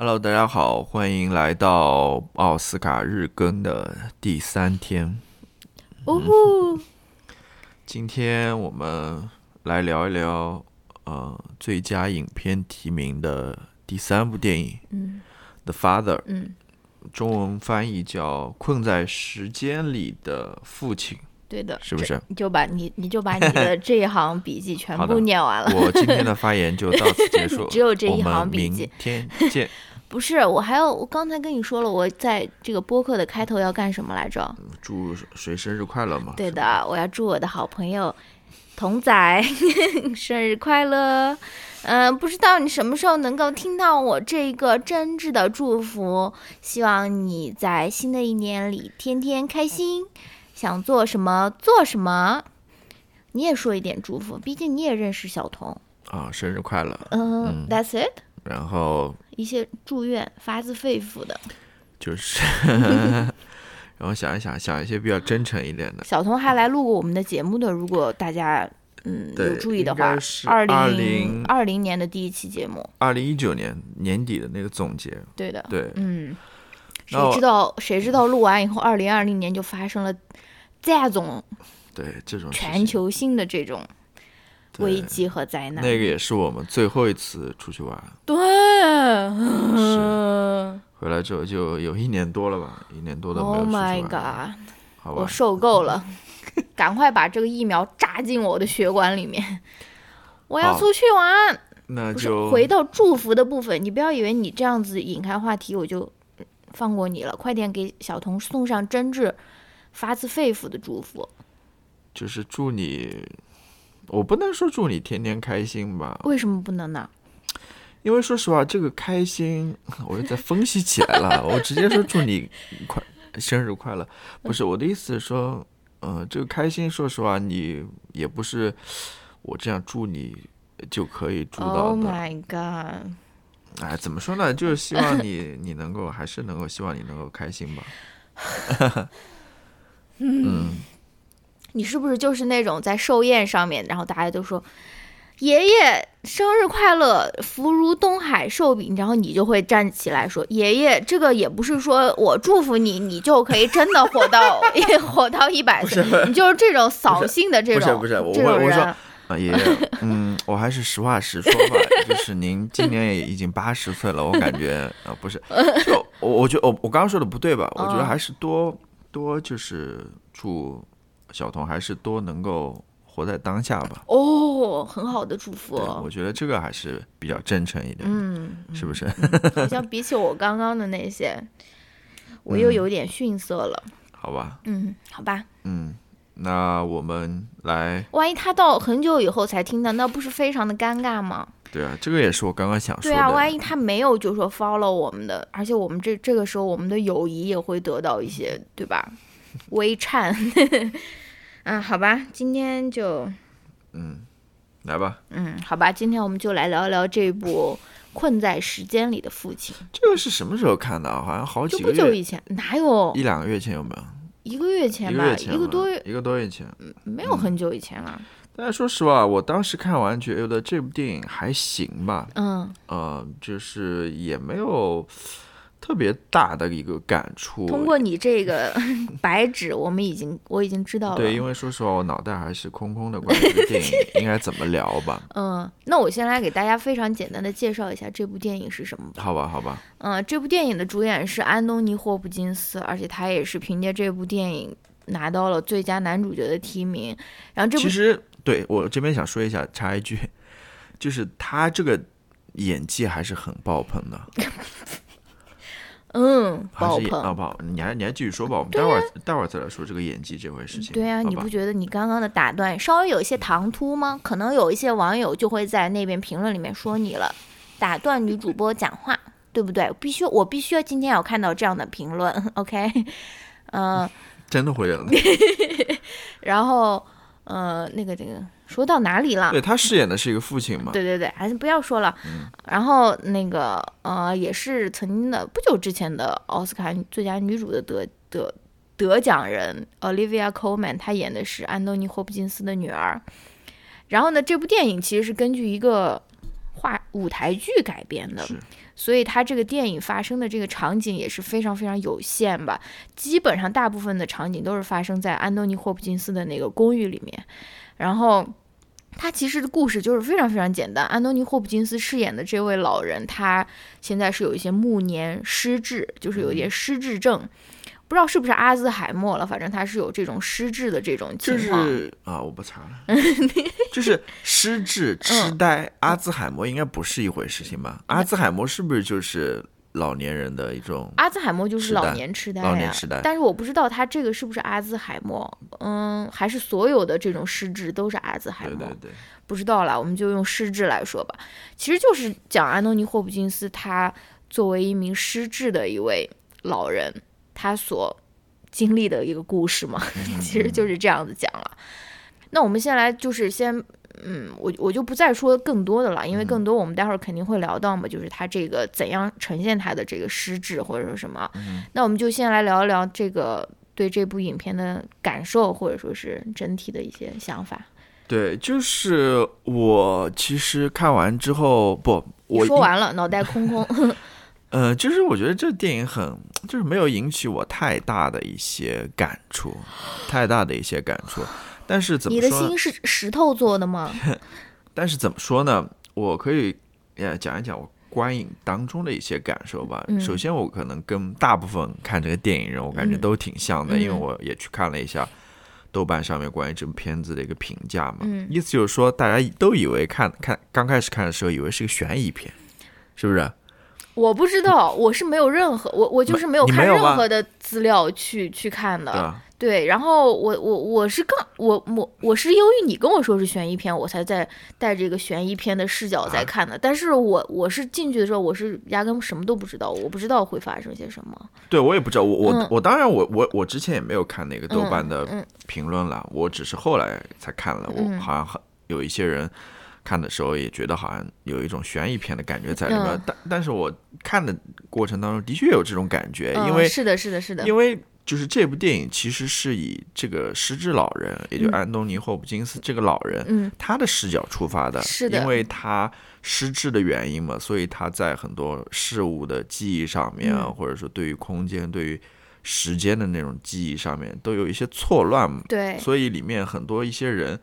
Hello，大家好，欢迎来到奥斯卡日更的第三天。呜呼，今天我们来聊一聊，呃，最佳影片提名的第三部电影嗯《The Father》，嗯，中文翻译叫《困在时间里的父亲对的，》，是不是？你就把你你就把你的 这一行笔记全部念完了。我今天的发言就到此结束，只有这一行笔记明天见。不是，我还要，我刚才跟你说了，我在这个播客的开头要干什么来着？祝谁生日快乐嘛？对的，我要祝我的好朋友童仔生日快乐。嗯、不知道你什么时候能够听到我这个真挚的祝福，希望你在新的一年里天天开心，想做什么做什么。你也说一点祝福，毕竟你也认识小童。啊，生日快乐！嗯、嗯 t h a t s it。然后一些祝愿，发自肺腑的。就是，然后想一想，想一些比较真诚一点的。小童还来录过我们的节目的，如果大家嗯有注意的话二零二零年的第一期节目，二零一九年年底的那个总结，对的，对，嗯，谁知道谁知道录完以后，二零二零年就发生了这种对这种全球性的这种危机和灾难。那个也是我们最后一次出去玩，对，回来之后就有一年多了吧，一年多都没有 Oh my god！好吧？我受够了，赶快把这个疫苗扎进我的血管里面。我要出去玩。那就回到祝福的部分，你不要以为你这样子引开话题我就放过你了，快点给小童送上真挚、发自肺腑的祝福。就是祝你，我不能说祝你天天开心吧，为什么不能呢？因为说实话，这个开心 我又在分析起来了，我直接说祝你快生日快乐，不是我的意思是说，呃，这个开心，说实话，你也不是我这样祝你就可以祝到 Oh 的。my god！哎，怎么说呢？就是希望你 你能够，还是能够希望你能够开心吧。嗯，你是不是就是那种在寿宴上面，然后大家都说爷爷生日快乐，福如东海寿比，然后你就会站起来说爷爷，这个也不是说我祝福你，你就可以真的活到 活到一百岁，你就是这种扫兴的这种不是不是，我我我说。啊，爷爷，嗯，我还是实话实说吧，就是您今年也已经八十岁了，我感觉啊、不是，就我我觉得我我刚刚说的不对吧？我觉得嗯还是多多就是祝小童还是多能够活在当下吧。哦，很好的祝福我觉得这个还是比较真诚一点，嗯，是不是？好像比起我刚刚的那些，我又有点逊色了。好吧，嗯，好吧，嗯，那我们来，万一他到很久以后才听到，那不是非常的尴尬吗？对啊，这个也是我刚刚想说的。对啊，万一他没有就说 follow 我们的，而且我们这这个时候我们的友谊也会得到一些，对吧？微颤。嗯，好吧，今天就嗯来吧，嗯，好吧，今天我们就来聊聊这部《困在时间里的父亲这个是什么时候看的啊？好像好》，就几个月，不久以前，哪有一两个月前有没有？一个月前一个吧？月前吧一个多月，一个多月前。没有很久以前了。但是说实话，我当时看完觉得这部电影还行吧，嗯，呃，就是也没有特别大的一个感触。通过你这个 白纸，我们已经我已经知道了。对，因为说实话，我脑袋还是空空的，关于这个电影 应该怎么聊吧？嗯，那我先来给大家非常简单的介绍一下这部电影是什么吧。好吧，好吧，嗯，这部电影的主演是安东尼·霍普金斯，而且他也是凭借这部电影拿到了最佳男主角的提名。然后这部其实对我这边想说一下，插一句，就是他这个演技还是很爆棚的，嗯还爆棚。是演啊不好，你还你还继续说吧，我们待会儿、待会儿再来说这个演技这回事情。对啊，你不觉得你刚刚的打断稍微有一些唐突吗？可能有一些网友就会在那边评论里面说你了，打断女主播讲话，对不对？必须我必须要今天要看到这样的评论，OK？嗯、真的会有的。然后呃，那个这个说到哪里了？对他饰演的是一个父亲嘛，对对对，还是不要说了。然后那个呃，也是曾经的不久之前的奥斯卡最佳女主的得得得奖人 Olivia Colman，她演的是安东尼·霍普金斯的女儿。然后呢，这部电影其实是根据一个话舞台剧改编的，所以它这个电影发生的这个场景也是非常非常有限吧。基本上大部分的场景都是发生在安东尼·霍普金斯的那个公寓里面，然后。他其实的故事就是非常非常简单。安东尼·霍普金斯饰演的这位老人，他现在是有一些暮年失智，就是有一些失智症，不知道是不是阿兹海默了，反正他是有这种失智的这种就情况。是啊，我不查了，就是失智、痴呆、阿兹海默应该不是一回事情吧？阿兹海默是不是就是老年人的一种？阿兹海默就是老年痴呆呀老年痴呆，但是我不知道他这个是不是阿兹海默，嗯，还是所有的这种失智都是阿兹海默，对对对，不知道啦，我们就用失智来说吧。其实就是讲安东尼·霍普金斯他作为一名失智的一位老人，他所经历的一个故事嘛，其实就是这样子讲了。那我们先来就是先。嗯，我我就不再说更多的了，因为更多我们待会儿肯定会聊到嘛，就是他这个怎样呈现他的这个失智或者说什么。那我们就先来聊一聊这个对这部影片的感受，或者说是整体的一些想法。对，就是我其实看完之后，不，我说完了，脑袋空空。呃，就是我觉得这电影很，就是没有引起我太大的一些感触，太大的一些感触。但是怎么说你的？心是石头做的吗？但是怎么说呢？我可以呃讲一讲我观影当中的一些感受吧。嗯首先，我可能跟大部分看这个电影人，我感觉嗯都挺像的，因为嗯我也去看了一下豆瓣上面关于这部片子的一个评价嘛。嗯意思就是说，大家都以为看看刚开始看的时候，以为是个悬疑片，是不是？我不知道，我是没有任何，我我就是没有看任何的资料去去看的。对然后我我我是刚我我我是由于你跟我说是悬疑片，我才在带这个悬疑片的视角在啊看的。但是我我是进去的时候，我是压根什么都不知道，我不知道会发生些什么。对，我也不知道，我我、嗯我当然我我我之前也没有看那个豆瓣的嗯评论了，我只是后来才看了，我嗯好像很有一些人看的时候也觉得好像有一种悬疑片的感觉在里面，嗯。但但是我看的过程当中的确有这种感觉，嗯，因为是的，是的，是的，因为就是这部电影其实是以这个失智老人，也就嗯。安东尼·霍普金斯这个老人，嗯。他的视角出发的，是的因为他失智的原因嘛，所以他在很多事物的记忆上面啊，嗯。或者说对于空间、对于时间的那种记忆上面，都有一些错乱嘛，对，所以里面很多一些人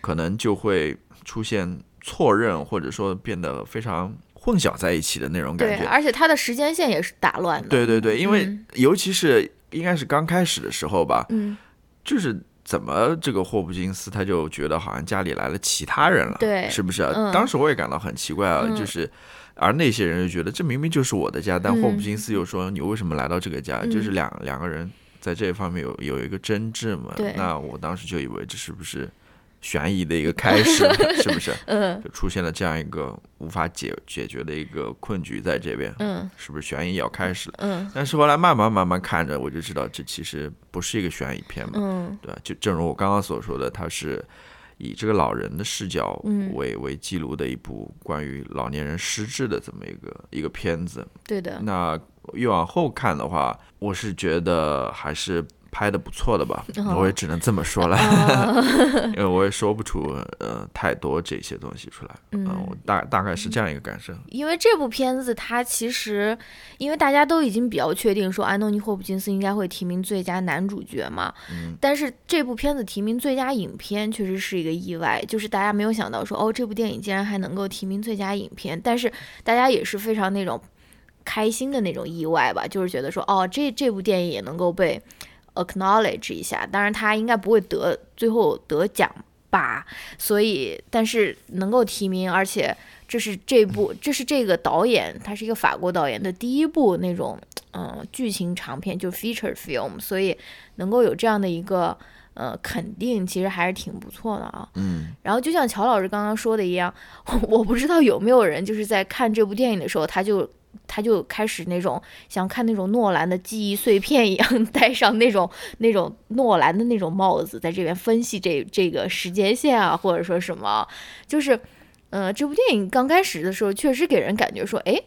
可能就会出现错认，或者说变得非常混淆在一起的那种感对，觉。而且它的时间线也是打乱的。对对对，因为嗯尤其是应该是刚开始的时候吧，嗯，就是怎么这个霍普金斯他就觉得好像家里来了其他人了，对是不是啊？嗯当时我也感到很奇怪啊，嗯就是。而那些人就觉得这明明就是我的家，但嗯霍普金斯又说你为什么来到这个家？嗯就是两两个人在这方面有有一个争执嘛对。那我当时就以为这是不是悬疑的一个开始，是不是？嗯就出现了这样一个无法解解决的一个困局在这边，嗯是不是悬疑要开始了？嗯但是后来慢慢慢慢看着，我就知道这其实不是一个悬疑片嘛，嗯对吧？就正如我刚刚所说的，它是以这个老人的视角嗯为、为记录的一部关于老年人失智的这么一个一个片子。对的，那越往后看的话，我是觉得还是拍的不错的吧，哦我也只能这么说了，啊 因为我也说不出呃太多这些东西出来。嗯我大大概是这样一个感受。因为这部片子它其实，因为大家都已经比较确定说安东尼·霍普金斯应该会提名最佳男主角嘛，嗯但是这部片子提名最佳影片确实是一个意外，就是大家没有想到说哦，这部电影竟然还能够提名最佳影片，但是大家也是非常那种开心的那种意外吧，就是觉得说哦，这这部电影也能够被 acknowledge 一下，当然他应该不会得最后得奖吧，所以但是能够提名，而且这是这部 这是这个导演，他是一个法国导演的第一部那种嗯剧情长片，就 feature film，所以能够有这样的一个呃肯定，其实还是挺不错的啊。嗯，然后就像乔老师刚刚说的一样，我不知道有没有人就是在看这部电影的时候，他就他就开始那种像看那种诺兰的记忆碎片一样，戴上那种那种诺兰的那种帽子，在这边分析这这个时间线啊，或者说什么，就是，呃，这部电影刚开始的时候，确实给人感觉说，哎。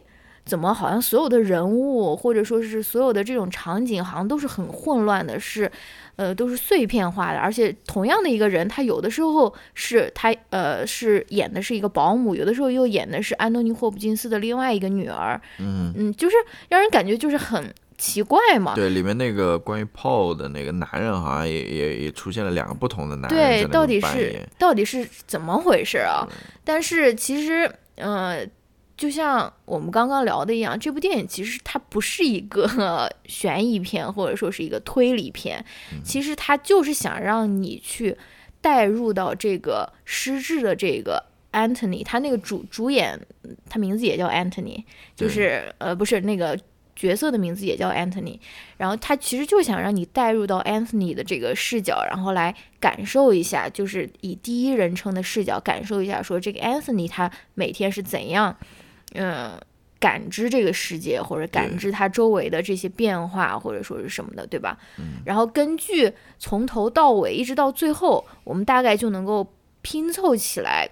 怎么好像所有的人物或者说是所有的这种场景好像都是很混乱的，是呃都是碎片化的，而且同样的一个人，他有的时候是他呃是演的是一个保姆，有的时候又演的是安东尼霍普金斯的另外一个女儿，嗯，嗯，就是让人感觉就是很奇怪嘛。对，里面那个关于 Paul 的那个男人，好像也也也出现了两个不同的男人在对，那到底是。到底是怎么回事啊？但是其实，呃，就像我们刚刚聊的一样，这部电影其实它不是一个 悬疑片，或者说是一个推理片，其实它就是想让你去带入到这个失智的这个。Anthony，他那个主主演，他名字也叫 Anthony，就是呃，不是那个角色的名字也叫 Anthony，然后他其实就想让你带入到 Anthony 的这个视角，然后来感受一下，就是以第一人称的视角感受一下，说这个 Anthony 他每天是怎样，嗯、感知这个世界，或者感知他周围的这些变化，或者说是什么的，对吧？然后根据从头到尾一直到最后，我们大概就能够拼凑起来。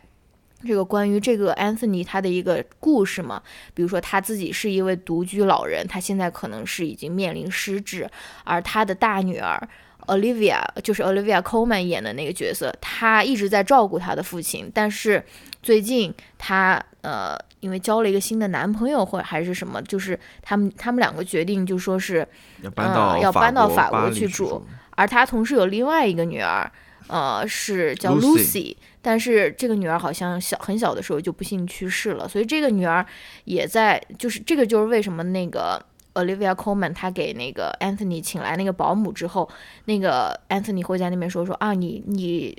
这个关于这个 Anthony 他的一个故事嘛，比如说他自己是一位独居老人，他现在可能是已经面临失智，而他的大女儿 Olivia 就是 Olivia Colman 演的那个角色，她一直在照顾她的父亲，但是最近她呃因为交了一个新的男朋友或者还是什么，就是他们他们两个决定就说是，要搬到要搬到法国去住住，而她同时有另外一个女儿，呃，是叫 Lucy Lucy，但是这个女儿好像小很小的时候就不幸去世了，所以这个女儿也在，就是这个就是为什么那个 Olivia Colman 她给那个 Anthony 请来那个保姆之后，那个 Anthony 会在那边说说啊，你你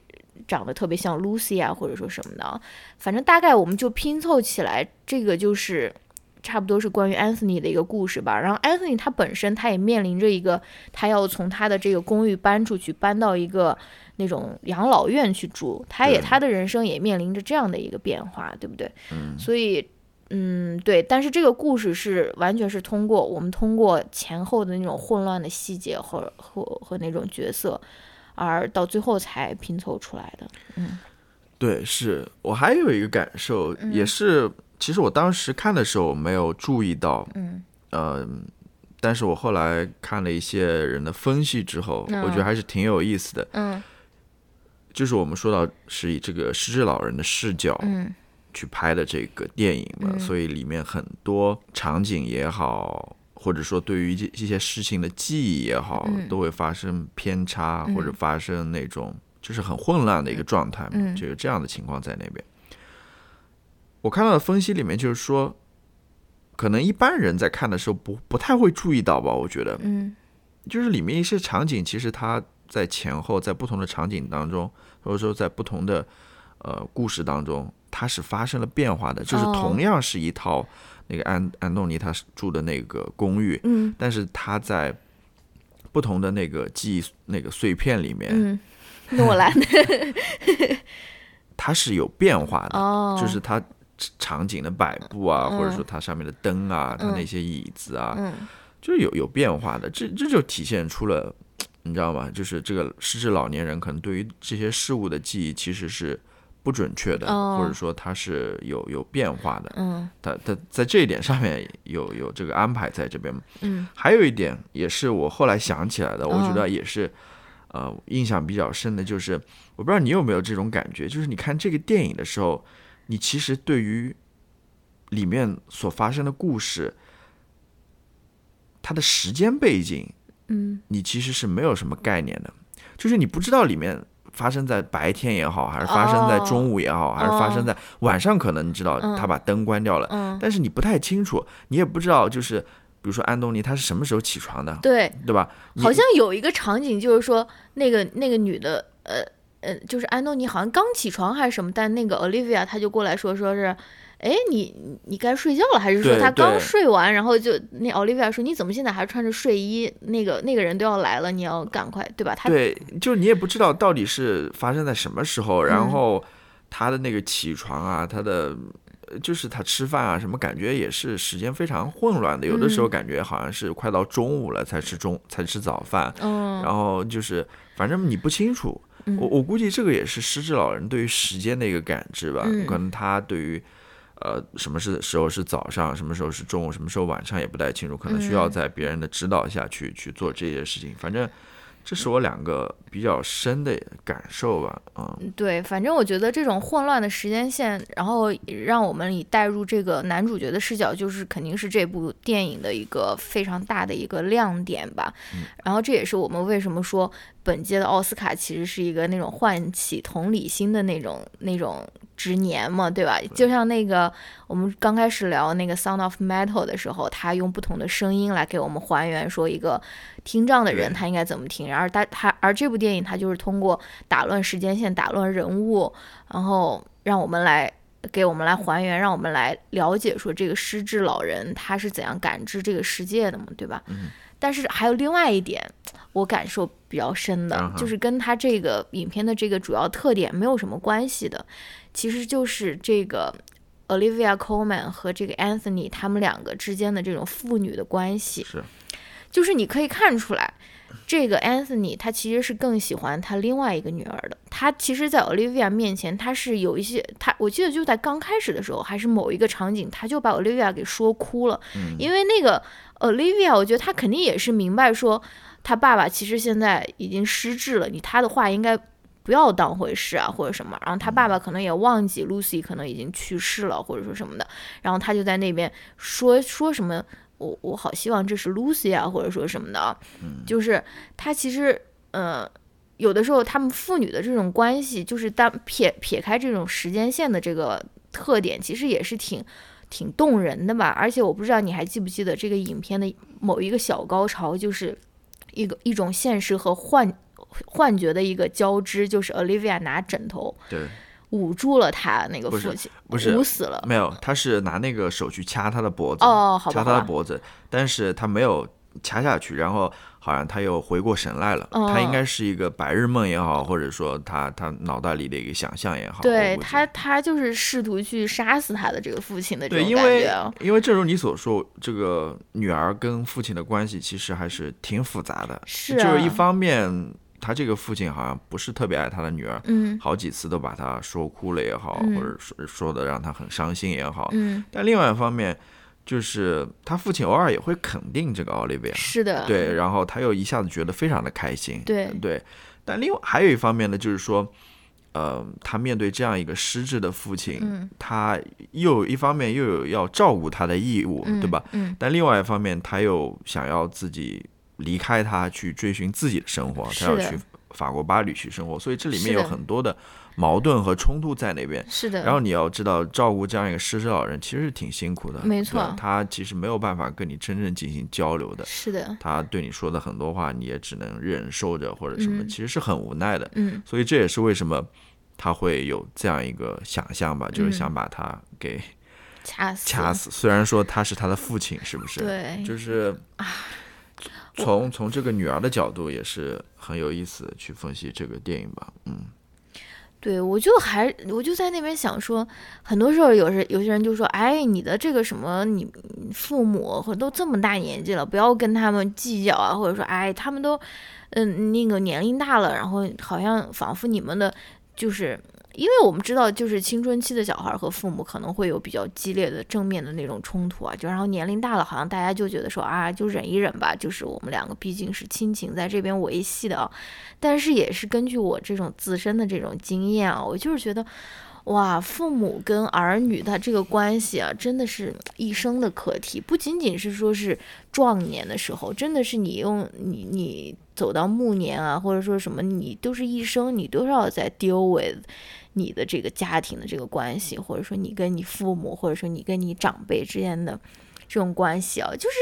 长得特别像 Lucy 啊，或者说什么的啊，反正大概我们就拼凑起来，这个就是。差不多是关于 Anthony 的一个故事吧。然后 Anthony 他本身他也面临着一个，他要从他的这个公寓搬出去，搬到一个那种养老院去住。他也对他的人生也面临着这样的一个变化，对不对？嗯，所以，嗯，对。但是这个故事是完全是通过我们通过前后的那种混乱的细节和和和那种角色，而到最后才拼凑出来的。嗯对，是我还有一个感受，也是，其实我当时看的时候没有注意到，嗯呃，但是我后来看了一些人的分析之后，我觉得嗯还是挺有意思的。嗯就是我们说到是以这个失智老人的视角嗯去拍的这个电影嘛，嗯。所以里面很多场景也好，或者说对于这这些事情的记忆也好，嗯。都会发生偏差，嗯或者发生那种就是很混乱的一个状态嘛，嗯。就有这样的情况在那边。我看到的分析里面就是说，可能一般人在看的时候不不太会注意到吧，我觉得，嗯。就是里面一些场景，其实它在前后，在不同的场景当中，或者说在不同的呃故事当中，它是发生了变化的。就是哦。同样是一套那个安安东尼他住的那个公寓，嗯。但是他在不同的那个记忆那个碎片里面，嗯，诺兰。的 它是有变化的，哦，就是它场景的摆布啊，嗯。或者说它上面的灯啊，它嗯那些椅子啊，嗯。就是有有变化的，这这就体现出了，你知道吗？就是这个失智老年人可能对于这些事物的记忆其实是不准确的，哦或者说它是有有变化的。嗯它它在这一点上面有有这个安排在这边。嗯还有一点也是我后来想起来的，我觉嗯得也是。呃，印象比较深的就是，我不知道你有没有这种感觉，就是你看这个电影的时候，你其实对于里面所发生的故事，它的时间背景，嗯你其实是没有什么概念的，就是你不知道里面发生在白天也好，还是发生在中午也好，还是发生在晚上，可能你知道嗯。他把灯关掉了，嗯，但是你不太清楚，你也不知道就是比如说安东尼他是什么时候起床的，对，对吧？好像有一个场景，就是说那个那个女的，呃呃，就是安东尼好像刚起床还是什么，但那个 Olivia 她就过来说说是，哎，你你该睡觉了，还是说他刚睡完，然后就那 Olivia 说你怎么现在还穿着睡衣？那个那个人都要来了，你要赶快，对吧？他对，就是你也不知道到底是发生在什么时候，嗯然后他的那个起床啊，他的。呃就是他吃饭啊，什么感觉也是时间非常混乱的。有的时候嗯感觉好像是快到中午了才吃中才吃早饭，嗯，然后就是反正你不清楚。嗯我我估计这个也是失智老人对于时间的一个感知吧，嗯可能他对于呃，什么是时候是早上，什么时候是中午，什么时候晚上也不太清楚，可能需要嗯在别人的指导下去去做这些事情。反正这是我两个比较深的感受吧，嗯，对，反正我觉得这种混乱的时间线，然后让我们以带入这个男主角的视角，就是肯定是这部电影的一个非常大的一个亮点吧。然后这也是我们为什么说本届的奥斯卡其实是一个那种唤起同理心的那种那种之年嘛，对吧？就像那个我们刚开始聊那个《Sound of Metal》的时候，他用不同的声音来给我们还原说一个听障的人他应该怎么听，然而他他而这部电影他就是通过打乱时间线、打乱人物，然后让我们来给我们来还原，让我们来了解说这个失智老人他是怎样感知这个世界的嘛，对吧？嗯但是还有另外一点，我感受比较深的，嗯就是跟他这个影片的这个主要特点没有什么关系的，其实就是这个 Olivia Colman 和这个 Anthony 他们两个之间的这种父女的关系。是，就是你可以看出来，这个 Anthony 他其实是更喜欢他另外一个女儿的。他其实，在 Olivia 面前，他是有一些他，我记得就在刚开始的时候，还是某一个场景，他就把 Olivia 给说哭了，嗯因为那个 Olivia，我觉得他肯定也是明白说，他爸爸其实现在已经失智了，你他的话应该。不要当回事啊，或者什么，然后他爸爸可能也忘记 Lucy 可能已经去世了，或者说什么的，然后他就在那边说说什么我我好希望这是 Lucy 啊，或者说什么的啊，就是他其实呃，有的时候他们父女的这种关系，就是当撇撇开这种时间线的这个特点，其实也是挺挺动人的吧。而且我不知道你还记不记得这个影片的某一个小高潮，就是一个一种现实和幻幻觉的一个交织，就是 Olivia 拿枕头对，捂住了他那个父亲，不是捂死了。没有，他是拿那个手去掐他的脖子，哦，好吧，掐，他的脖子，但是他没有掐下去，然后好像他又回过神来了，哦他应该是一个白日梦也好，或者说他他脑袋里的一个想象也好，对他，他就是试图去杀死他的这个父亲的这对，种因为感觉啊。因为正如你所说，这个女儿跟父亲的关系其实还是挺复杂的，是啊就是一方面，他这个父亲好像不是特别爱他的女儿，嗯。好几次都把他说哭了也好，嗯。或者说说的让他很伤心也好，嗯，但另外一方面，就是他父亲偶尔也会肯定这个奥利维亚，是的，对，然后他又一下子觉得非常的开心，对。对。但另外还有一方面呢，就是说，呃，他面对这样一个失智的父亲，嗯。他又一方面又有要照顾他的义务，嗯，对吧？？嗯，但另外一方面，他又想要自己离开他，去追寻自己的生活，他要去法国巴黎去生活，所以这里面有很多的矛盾和冲突在那边。是的。然后你要知道，照顾这样一个失智老人其实是挺辛苦的，没错他其实没有办法跟你真正进行交流的，是的，他对你说的很多话，你也只能忍受着或者什么，嗯其实是很无奈的。嗯，所以这也是为什么他会有这样一个想象吧，就是嗯想把他给掐死，掐死。虽然说他是他的父亲，是不是？，对，就是从从这个女儿的角度也是很有意思去分析这个电影吧。嗯，对，我就还我就在那边想说，很多时候有时有些人就说，哎，你的这个什么，你你父母或者都这么大年纪了，不要跟他们计较啊，或者说，哎，他们都嗯那个年龄大了，然后好像仿佛你们的就是。因为我们知道，就是青春期的小孩和父母可能会有比较激烈的正面的那种冲突啊，就然后年龄大了，好像大家就觉得说啊，就忍一忍吧，就是我们两个毕竟是亲情在这边维系的啊，但是也是根据我这种自身的这种经验啊，我就是觉得，哇，父母跟儿女他这个关系啊，真的是一生的课题，不仅仅是说是壮年的时候，真的是你用你你走到暮年啊，或者说什么，你都是一生你都要在 deal with 你的这个家庭的这个关系，或者说你跟你父母，或者说你跟你长辈之间的这种关系啊，就是，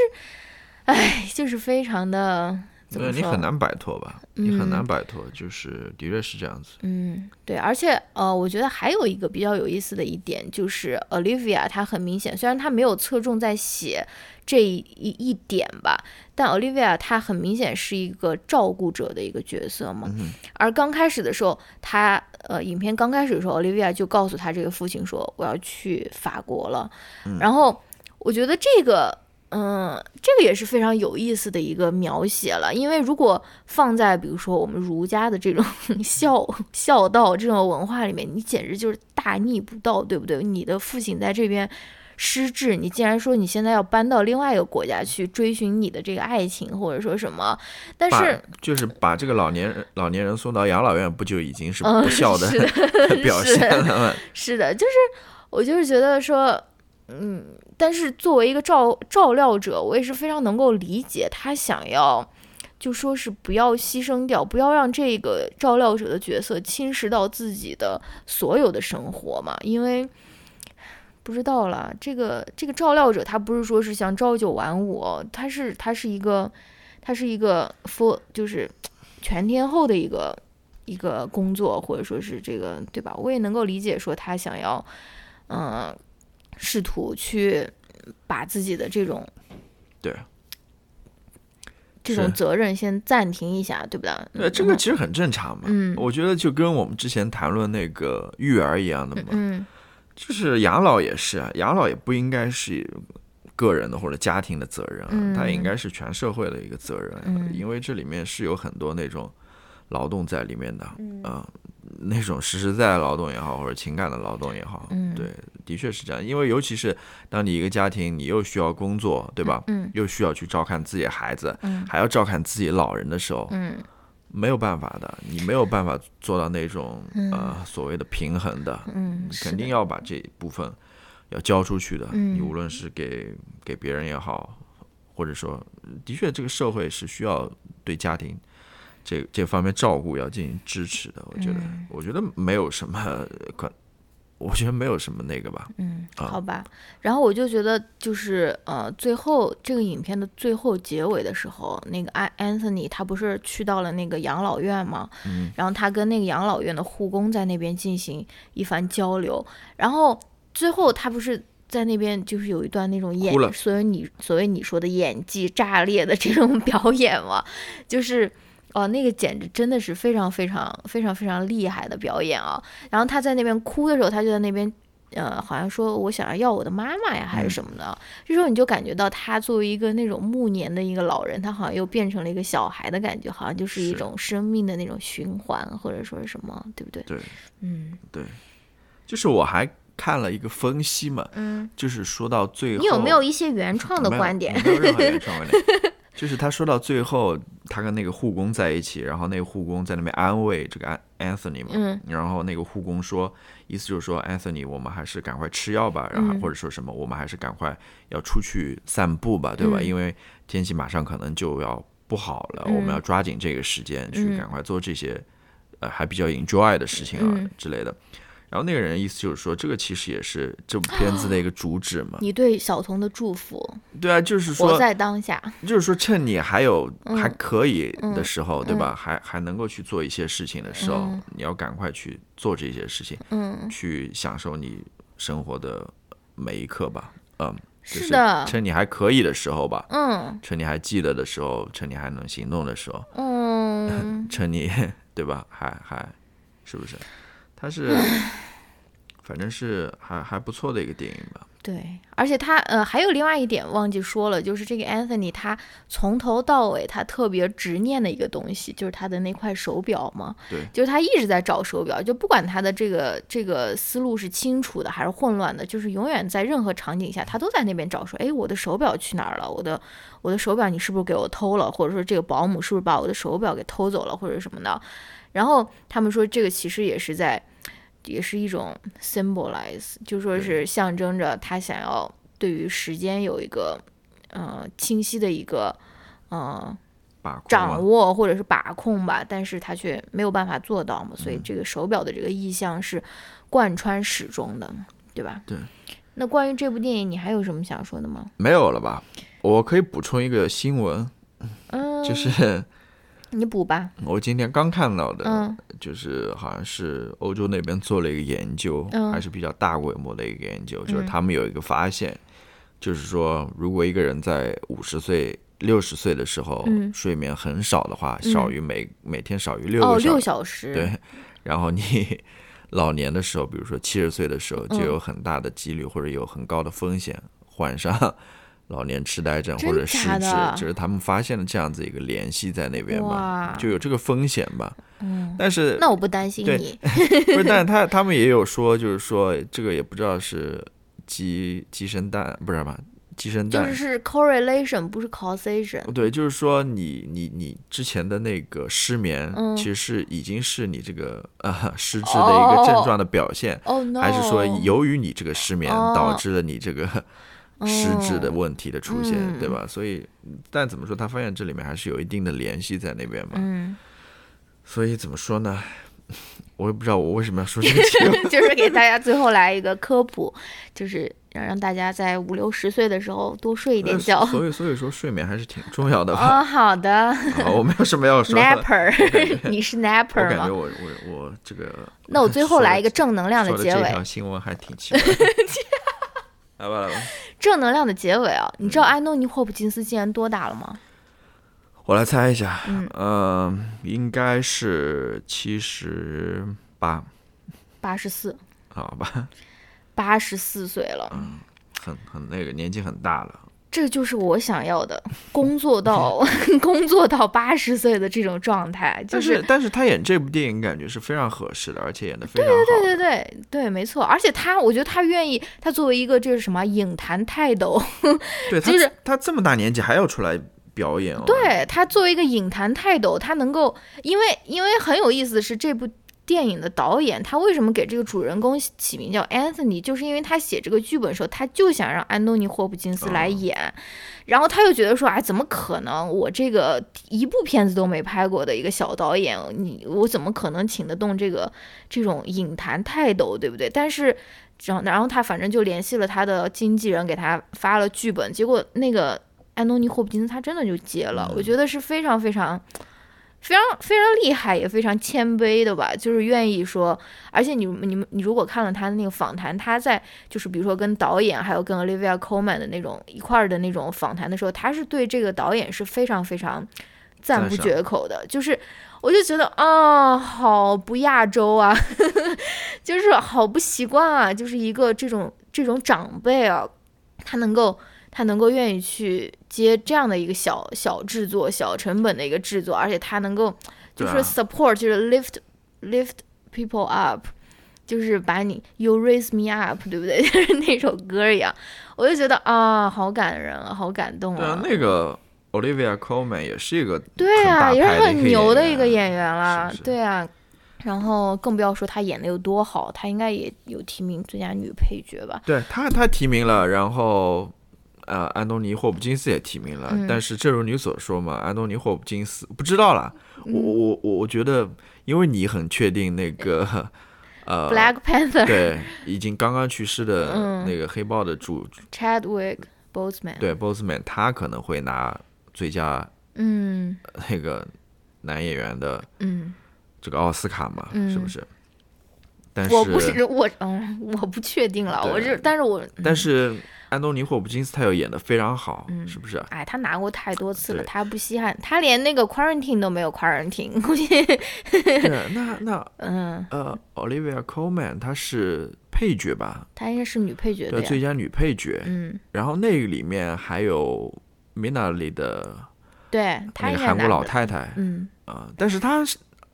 哎，就是非常的。怎么对你很难摆脱吧？你很难嗯摆脱，就是的确是这样子。嗯，对，而且呃，我觉得还有一个比较有意思的一点，就是 Olivia 她很明显，虽然她没有侧重在写这一一一点吧，但 Olivia 她很明显是一个照顾者的一个角色嘛。嗯而刚开始的时候，她呃，影片刚开始的时候，Olivia 就告诉他这个父亲说：“我要去法国了。然后我觉得这个。嗯，这个也是非常有意思的一个描写了，因为如果放在比如说我们儒家的这种 孝孝道这种文化里面，你简直就是大逆不道，对不对？你的父亲在这边失智，你既然说你现在要搬到另外一个国家去追寻你的这个爱情，或者说什么，但是就是把这个老年人老年人送到养老院，不就已经是嗯不孝的 表现了吗？是的，就是我就是觉得说，嗯，但是作为一个照照料者，我也是非常能够理解他想要，就说是不要牺牲掉，不要让这个照料者的角色侵蚀到自己的所有的生活嘛，因为。不知道了，这个这个照料者他不是说是想朝九晚五哦，他是他是一个，他是一个 full 就是全天候的一个一个工作，或者说是这个对吧？我也能够理解说他想要，嗯、试图去把自己的这种对，这种责任先暂停一下，对不对？对，这个其实很正常嘛。嗯我觉得就跟我们之前谈论那个育儿一样的嘛，嗯就是养老也是啊，养老也不应该是个人的或者家庭的责任啊，嗯它也应该是全社会的一个责任啊，嗯因为这里面是有很多那种劳动在里面的，嗯啊，那种实实在在的劳动也好，或者情感的劳动也好，嗯对，的确是这样。因为尤其是当你一个家庭，你又需要工作，对吧？嗯又需要去照看自己的孩子，嗯还要照看自己老人的时候，嗯没有办法的，你没有办法做到那种、呃所谓的平衡的，肯定要把这一部分要交出去的。嗯你无论是给给别人也好，或者说，的确这个社会是需要对家庭这这方面照顾要进行支持的。我觉得，嗯我觉得没有什么可，我觉得没有什么那个吧。嗯，啊好吧。然后我就觉得，就是呃，最后这个影片的最后结尾的时候，那个安 Anthony 他不是去到了那个养老院吗？嗯，然后他跟那个养老院的护工在那边进行一番交流，然后最后他不是。在那边就是有一段那种演，所以你所谓你说的演技炸裂的这种表演嘛，就是哦，那个简直真的是非常非常非常非常厉害的表演啊！然后他在那边哭的时候，他就在那边，呃，好像说我想要要我的妈妈呀，还是什么的。这时候你就感觉到他作为一个那种暮年的一个老人，他好像又变成了一个小孩的感觉，好像就是一种生命的那种循环，或者说是什么，对不对？对，嗯对就是我还看了一个分析嘛，嗯，就是说到最后，你有没有一些原创的观点？没有任何原创观点。就是他说到最后，他跟那个护工在一起，然后那个护工在那边安慰这个安 Anthony 嘛，嗯。然后那个护工说，意思就是说 Anthony，我们还是赶快吃药吧，然后嗯。或者说什么，我们还是赶快要出去散步吧，对吧？嗯。因为天气马上可能就要不好了，嗯我们要抓紧这个时间去嗯。赶快做这些，呃，还比较 enjoy 的事情啊、嗯。之类的。然后那个人意思就是说，这个其实也是这部片子的一个主旨嘛。你对小童的祝福，对啊，就是说活在当下。就是说，趁你还有嗯还可以的嗯时候，对吧？还还能够去做一些事情的时候，嗯你要赶快去做这些事情，嗯，去享受你生活的每一刻吧。嗯，就是的，趁你还可以的时候吧，嗯趁你还记得的时候，趁你还能行动的时候，嗯。趁你 对吧？还还是不是？它是，反正是还还不错的一个电影吧。对，而且他呃还有另外一点忘记说了，就是这个 Anthony 他从头到尾他特别执念的一个东西，就是他的那块手表嘛。对就是他一直在找手表，就不管他的这个这个思路是清楚的还是混乱的，就是永远在任何场景下他都在那边找说，哎，我的手表去哪儿了？我的我的手表你是不是给我偷了？或者说这个保姆是不是把我的手表给偷走了，或者什么的？然后他们说这个其实也是在。也是一种 symbolize，就说是象征着他想要对于时间有一个呃清晰的一个呃把控掌握或者是把控吧，但是他却没有办法做到嘛，所以这个手表的这个意象是贯穿始终的，对吧？对。那关于这部电影，你还有什么想说的吗？没有了吧？我可以补充一个新闻，嗯，就是你补吧。我今天刚看到的，嗯。就是好像是欧洲那边做了一个研究，嗯。还是比较大规模的一个研究，就是嗯他们有一个发现，就是说如果一个人在五十岁、六十岁的时候、嗯。睡眠很少的话，嗯。少于每每天少于六哦，个小时，六小时。对，然后你老年的时候，比如说七十岁的时候，就嗯。有很大的几率或者有很高的风险患上老年痴呆症或者失智假的，只是他们发现了这样子一个联系在那边嘛，就有这个风险吧。嗯，但是那我不担心对你。不是，但是他他们也有说，就是说这个也不知道是鸡鸡生蛋，不是吧？鸡生蛋，就是是 correlation，不是 causation。对，就是说你你你之前的那个失眠，嗯其实是已经是你这个呃 失智的一个症状的表现！还是说由于你这个失眠哦导致了你这个失智的哦问题的出现，嗯对吧？所以，但怎么说，他发现这里面还是有一定的联系在那边嘛。嗯，所以怎么说呢？我也不知道我为什么要说这个。就是给大家最后来一个科普，就是要让大家在五六十岁的时候多睡一点觉。呃所以所以说睡眠还是挺重要的吧。哦，好的好，我没有什么要说的。，napper，你是我 napper 吗？感觉我我我这个那我最后来一个正能量的结尾这条，新闻还挺奇怪的。来吧来吧，正能量的结尾啊！你知嗯道安东尼·霍普金斯今年多大了吗？我来猜一下，嗯呃应该是七十八，八十四，好吧，八十四岁了。嗯很很那个年纪很大了。这就是我想要的，工作到 工作到八十岁的这种状态，就但是但是他演这部电影感觉是非常合适的，而且演的非常好。对对对对对，没错。而且他，我觉得他愿意，他作为一个这是什么影坛泰斗，对，他就是他这么大年纪还要出来表演哦。对他作为一个影坛泰斗，他能够，因为因为很有意思的是这部。电影的导演他为什么给这个主人公起名叫 Anthony？就是因为他写这个剧本的时候，他就想让安东尼·霍普金斯来演，然后他又觉得说，哎，怎么可能？我这个一部片子都没拍过的一个小导演，你我怎么可能请得动这个这种影坛泰斗，对不对？但是，然后然后他反正就联系了他的经纪人，给他发了剧本，结果那个安东尼·霍普金斯他真的就接了，我觉得是非常非常。非常非常厉害，也非常谦卑的吧，就是愿意说，而且你你们你如果看了他的那个访谈，他在就是比如说跟导演还有跟 Olivia Colman 的那种一块儿的那种访谈的时候，他是对这个导演是非常非常赞不绝口的，就是我就觉得啊、好不亚洲啊，就是好不习惯啊，就是一个这种这种长辈啊，他能够他能够愿意去接这样的一个小小制作、小成本的一个制作，而且他能够就是 support，、就是 lift lift people up，就是把你 you raise me up，对不对？就是那首歌一样，我就觉得啊，好感人啊，好感动对啊啊，。那个 Olivia Colman 也是一个对啊，也是很牛的一个演员啦，是是对啊。然后更不要说她演的有多好，她应该也有提名最佳女配角吧？对他，他提名了，然后呃，安东尼·霍普金斯也提名了，嗯。但是正如你所说嘛，安东尼·霍普金斯不知道啦。嗯。我我我我觉得，因为你很确定那个呃 Black Panther 对已经刚刚去世的嗯。那个黑豹的主、Chadwick Boseman，对 Boseman，他可能会拿最佳嗯。那个男演员的嗯，这个奥斯卡嘛，是不嗯是？但是我不是我嗯，我不确定了，我对是，但是我但是安东尼·霍普金斯他又演的非常好，嗯。是不是？哎，他拿过太多次了，他不稀罕，他连那个 quarantine 都没有 quarantine，估计。对，那那 嗯，呃，Olivia Colman 她是配角吧？她应该是女配角的对，最佳女配角。嗯，然后那个里面还有 Mina 里的对，她那个韩国，老太太。嗯。啊、嗯，但是她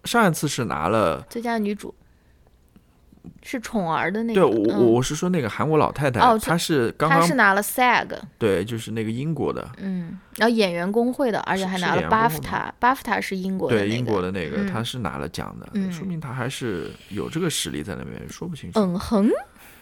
上一次是拿了，最佳女主是宠儿的那个对个，我我嗯我是说那个韩国老太太，哦她是刚刚她是拿了 SAG，对，就是那个英国的，嗯，然后演员工会的，而且还拿了演员工会 BAFTA，BAFTA 是英国的那对，英国的那个，嗯她是拿了奖的，嗯说明她还是有这个实力在那边，说不清楚。嗯哼，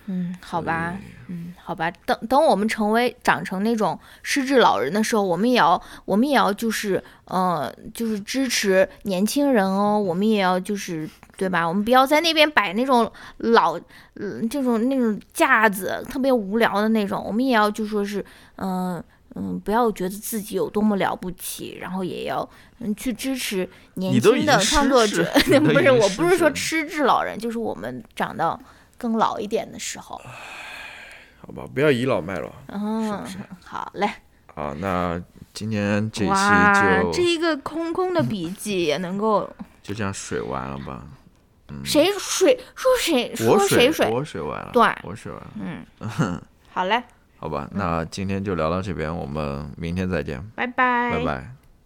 嗯，好吧，嗯，好吧，等等我们成为长成那种失智老人的时候，我们也要，我们也要就是，呃，就是支持年轻人哦，我们也要就是，对吧？我们不要在那边摆那种老，嗯、这种那种架子，特别无聊的那种，我们也要就说是，嗯、嗯，不要觉得自己有多么了不起，然后也要嗯去支持年轻的创作者 不是，我不是说失智老人，就是我们长到更老一点的时候。好吧，不要倚老卖老嗯，是好嘞。好，那今天这哇，期就这一个空空的笔记也能够，就这样水完了吧？谁水说谁说谁水？我水完了，对我水完了。嗯，好嘞，好吧，那今天就聊到这边，我们明天再见，拜拜，拜拜。